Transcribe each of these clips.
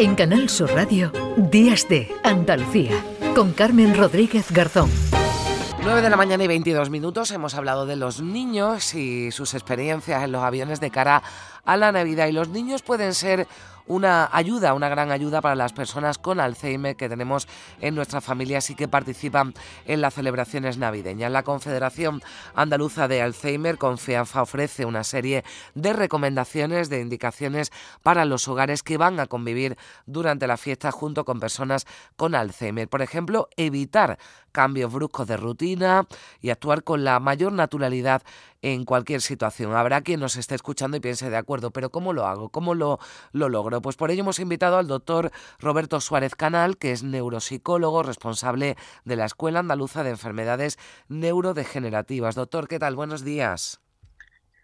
En Canal Sur Radio, Días de Andalucía, con Carmen Rodríguez Garzón. 9 de la mañana y 22 minutos hemos hablado de los niños y sus experiencias en los aviones de cara a la Navidad. Y los niños pueden ser una ayuda, una gran ayuda para las personas con Alzheimer que tenemos en nuestras familias y que participan en las celebraciones navideñas. La Confederación Andaluza de Alzheimer, Confianza, ofrece una serie de recomendaciones, de indicaciones para los hogares que van a convivir durante la fiesta junto con personas con Alzheimer. Por ejemplo, evitar cambios bruscos de rutina y actuar con la mayor naturalidad en cualquier situación. Habrá quien nos esté escuchando y piense de acuerdo, pero ¿cómo lo hago? ¿Cómo lo, lo logro? Pues por ello hemos invitado al doctor Roberto Suárez Canal, que es neuropsicólogo responsable de la Escuela Andaluza de Enfermedades Neurodegenerativas. Doctor, ¿qué tal? Buenos días.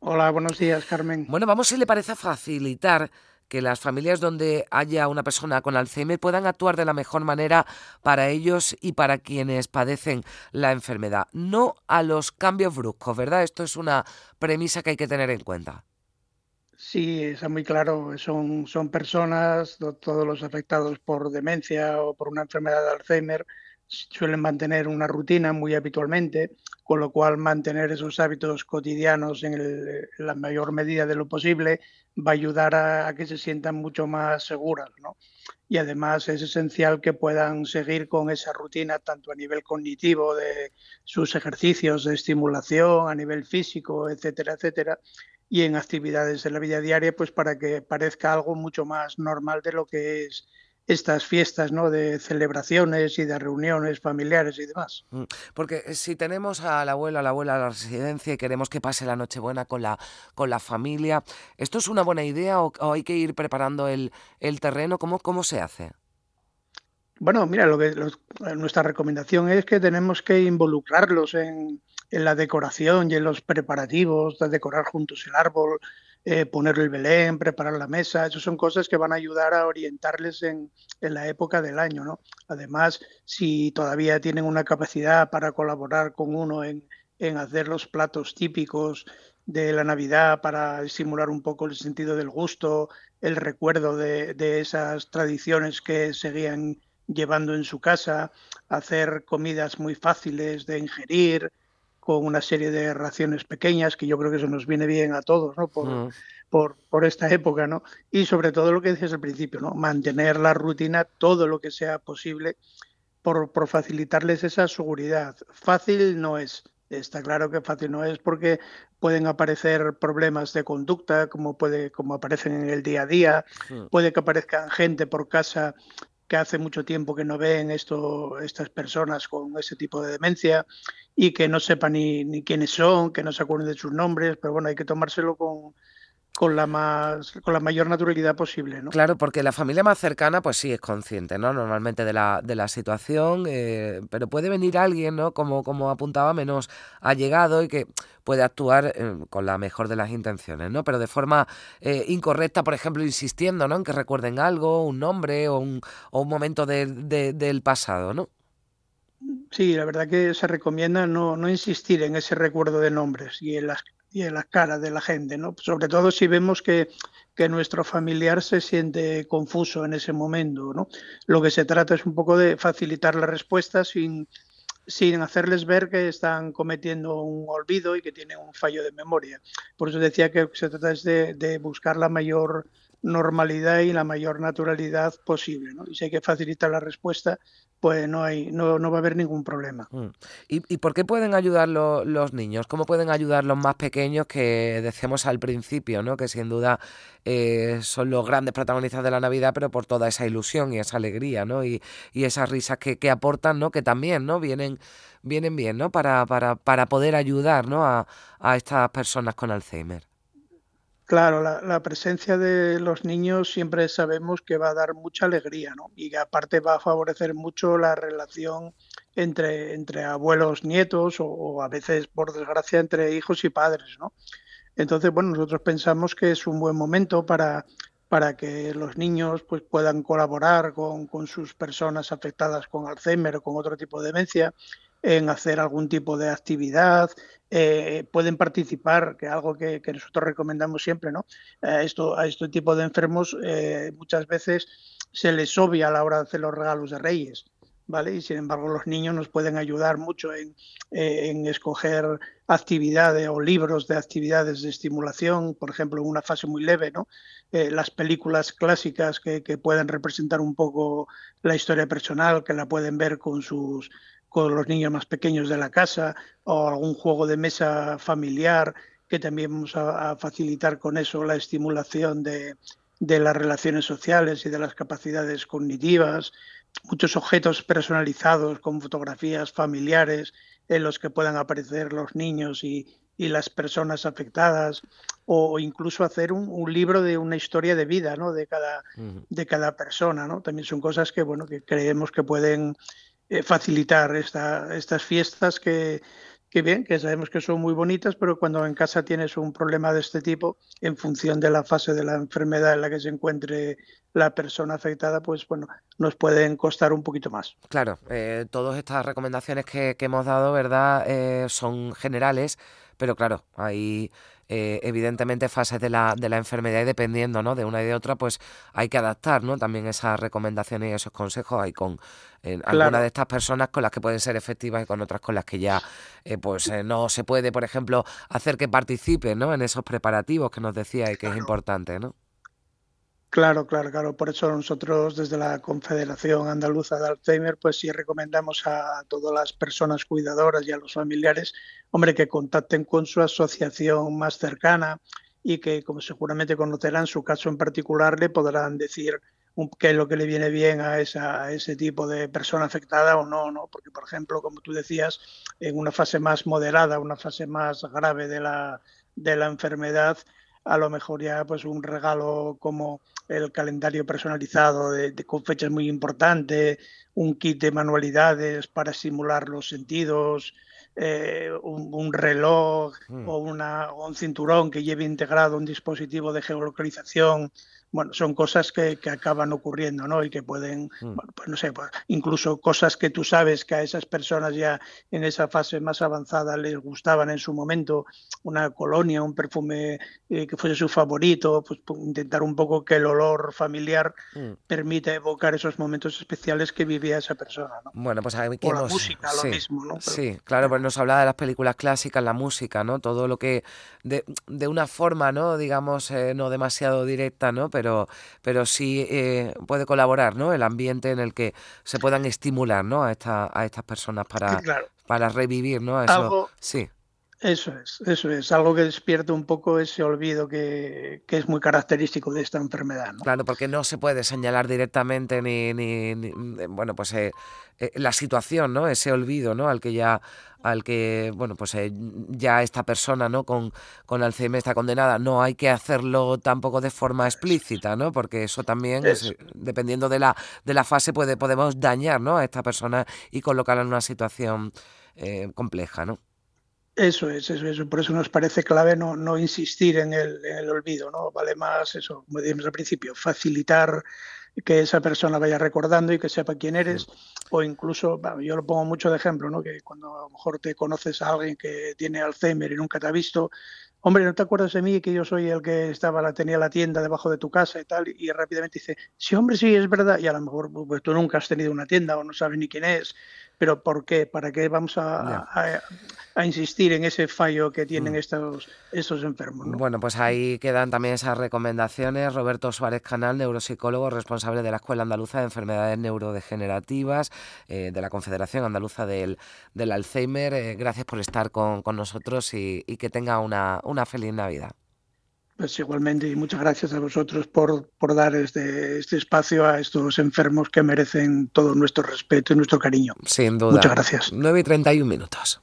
Hola, buenos días, Carmen. Bueno, vamos si le parece facilitar que las familias donde haya una persona con Alzheimer puedan actuar de la mejor manera para ellos y para quienes padecen la enfermedad. No a los cambios bruscos, ¿verdad? Esto es una premisa que hay que tener en cuenta. Sí, está muy claro. Son, son personas, todos los afectados por demencia o por una enfermedad de Alzheimer, suelen mantener una rutina muy habitualmente, con lo cual mantener esos hábitos cotidianos en, la mayor medida de lo posible va a ayudar a, que se sientan mucho más seguras. ¿no? Y además es esencial que puedan seguir con esa rutina tanto a nivel cognitivo de sus ejercicios de estimulación, a nivel físico, etcétera, etcétera, y en actividades de la vida diaria, pues para que parezca algo mucho más normal de lo que es estas fiestas ¿no? de celebraciones y de reuniones familiares y demás. Mm, porque si tenemos a la abuela, a la abuela a la residencia y queremos que pase la Nochebuena con la, con la familia, ¿esto es una buena idea o, hay que ir preparando el, el terreno? ¿Cómo, ¿Cómo se hace? Bueno, mira, lo que nuestra recomendación es que tenemos que involucrarlos en, en la decoración y en los preparativos, de decorar juntos el árbol, eh, poner el Belén, preparar la mesa, eso son cosas que van a ayudar a orientarles en, la época del año. ¿no? Además, si todavía tienen una capacidad para colaborar con uno en, hacer los platos típicos de la Navidad para estimular un poco el sentido del gusto, el recuerdo de, de esas tradiciones que seguían llevando en su casa, hacer comidas muy fáciles de ingerir, con una serie de raciones pequeñas, que yo creo que eso nos viene bien a todos, ¿no? Por, mm. por, por, esta época, ¿no? Y sobre todo lo que dices al principio, ¿no? Mantener la rutina todo lo que sea posible por, por facilitarles esa seguridad. Fácil no es, Está claro que fácil no es porque pueden aparecer problemas de conducta, como puede, como aparecen en el día a día, mm. puede que aparezcan gente por casa que hace mucho tiempo que no ven esto, estas personas con ese tipo de demencia y que no sepan ni, ni quiénes son, que no se acuerden de sus nombres, pero bueno, hay que tomárselo con, con la más con la mayor naturalidad posible ¿no? claro porque la familia más cercana pues sí es consciente no normalmente de la, de la situación eh, pero puede venir alguien no como como apuntaba menos allegado y que puede actuar eh, con la mejor de las intenciones no pero de forma eh, incorrecta por ejemplo insistiendo no en que recuerden algo un nombre o un, o un momento del pasado no Sí, la verdad que se recomienda no, no insistir en ese recuerdo de nombres y en las y en la cara de la gente, ¿no? Sobre todo si vemos que, que nuestro familiar se siente confuso en ese momento, ¿no? Lo que se trata es un poco de facilitar la respuesta sin, sin hacerles ver que están cometiendo un olvido y que tienen un fallo de memoria. Por eso decía que se trata de, de buscar la mayor normalidad y la mayor naturalidad posible. ¿no? Y si hay que facilitar la respuesta, pues no, hay, no, no va a haber ningún problema. Mm. ¿Y, ¿Y, por qué pueden ayudar los niños? ¿Cómo pueden ayudar los más pequeños que decíamos al principio, ¿no? que sin duda eh, son los grandes protagonistas de la Navidad, pero por toda esa ilusión y esa alegría ¿no? y, y esas risas que, que, aportan, ¿no? que también ¿no? vienen, vienen bien ¿no? para, para, para poder ayudar ¿no? a, a estas personas con Alzheimer? Claro, la, presencia de los niños siempre sabemos que va a dar mucha alegría, ¿no? Y que aparte va a favorecer mucho la relación entre, entre abuelos, nietos o, a veces, por desgracia, entre hijos y padres, ¿no? Entonces, bueno, nosotros pensamos que es un buen momento para, para que los niños pues, puedan colaborar con, con sus personas afectadas con Alzheimer o con otro tipo de demencia en hacer algún tipo de actividad, eh, pueden participar, que es algo que, nosotros recomendamos siempre, ¿no? Esto, a este tipo de enfermos eh, muchas veces se les obvia a la hora de hacer los regalos de Reyes. ¿Vale? Y sin embargo los niños nos pueden ayudar mucho en, en, escoger actividades o libros de actividades de estimulación, por ejemplo, en una fase muy leve, ¿no? Eh, las películas clásicas que, que, pueden representar un poco la historia personal, que la pueden ver con sus con los niños más pequeños de la casa o algún juego de mesa familiar que también vamos a, facilitar con eso la estimulación de, de, las relaciones sociales y de las capacidades cognitivas, muchos objetos personalizados con fotografías familiares en los que puedan aparecer los niños y, y las personas afectadas o incluso hacer un, un, libro de una historia de vida ¿no? de, cada, de cada persona. ¿no? También son cosas que, bueno, que creemos que pueden facilitar esta, estas fiestas que, bien, que sabemos que son muy bonitas, pero cuando en casa tienes un problema de este tipo, en función de la fase de la enfermedad en la que se encuentre la persona afectada, pues bueno, nos pueden costar un poquito más. Claro, eh, todas estas recomendaciones que, que hemos dado, ¿verdad?, eh, son generales, pero claro, hay eh, evidentemente fases de la, de la enfermedad y dependiendo ¿no? de una y de otra, pues hay que adaptar ¿no? también esas recomendaciones y esos consejos. Hay con algunas de estas personas con las que pueden ser efectivas y con otras con las que ya eh, pues eh, no se puede, por ejemplo, hacer que participen ¿no? en esos preparativos que nos decía y que es importante. ¿no? Claro, claro, claro. Por eso nosotros desde la Confederación Andaluza de Alzheimer, pues sí recomendamos a todas las personas cuidadoras y a los familiares, hombre, que contacten con su asociación más cercana y que, como seguramente conocerán su caso en particular, le podrán decir qué es lo que le viene bien a, esa, ese tipo de persona afectada o no, ¿no? Porque, por ejemplo, como tú decías, en una fase más moderada, una fase más grave de la, de la enfermedad, a lo mejor ya pues un regalo como el calendario personalizado de, con fechas muy importantes, un kit de manualidades para simular los sentidos, eh, un, reloj mm. o, una, o un cinturón que lleve integrado un dispositivo de geolocalización bueno, son cosas que, que, acaban ocurriendo, ¿no? Y que pueden, mm. bueno, pues no sé, pues incluso cosas que tú sabes que a esas personas ya en esa fase más avanzada les gustaban en su momento, una colonia, un perfume eh, que fuese su favorito, pues, pues, intentar un poco que el olor familiar mm. permita evocar esos momentos especiales que vivía esa persona, ¿no? Bueno, pues hay que o la música, lo mismo, ¿no? sí, claro, pues nos hablaba de las películas clásicas, la música, ¿no? Todo lo que de, de una forma, ¿no? Digamos, eh, no demasiado directa, ¿no? pero, pero sí eh, puede colaborar, ¿no? El ambiente en el que se puedan estimular, ¿no? A, esta, a estas personas para, para revivir, ¿no? Eso, sí. Eso es, eso es, algo que despierta un poco ese olvido que, que, es muy característico de esta enfermedad. ¿no? Claro, porque no se puede señalar directamente ni, ni, bueno, pues eh, eh, la situación, ¿no? Ese olvido, ¿no? Al que ya, al que, bueno, pues eh, ya esta persona, ¿no? Con, con Alzheimer está condenada. No hay que hacerlo tampoco de forma explícita, ¿no? Porque eso también, dependiendo de la, de la fase, puede, podemos dañar, ¿no? A esta persona y colocarla en una situación compleja, ¿no? Eso es, eso es. Por eso nos parece clave no, no insistir en el, en el, olvido, ¿no? Vale más eso, como dijimos al principio, facilitar que esa persona vaya recordando y que sepa quién eres, o incluso, yo lo pongo mucho de ejemplo, ¿no? Que cuando a lo mejor te conoces a alguien que tiene Alzheimer y nunca te ha visto, hombre, ¿no te acuerdas de mí que yo soy el que estaba, la, tenía la tienda debajo de tu casa y tal? Y rápidamente dice, sí, hombre, sí, es verdad. Y a lo mejor pues, tú nunca has tenido una tienda o no sabes ni quién es pero ¿por qué? ¿Para qué vamos a, a, insistir en ese fallo que tienen mm. estos, estos enfermos? Bueno, pues ahí quedan también esas recomendaciones. Roberto Suárez Canal, neuropsicólogo, responsable de la Escuela Andaluza de Enfermedades Neurodegenerativas eh, de la Confederación Andaluza del, del Alzheimer. Eh, gracias por estar con, con nosotros y, y, que tenga una, una feliz Navidad. Pues igualmente, y muchas gracias a vosotros por, por dar este, este espacio a estos enfermos que merecen todo nuestro respeto y nuestro cariño. Sin duda. Muchas gracias. 9 y 31 minutos.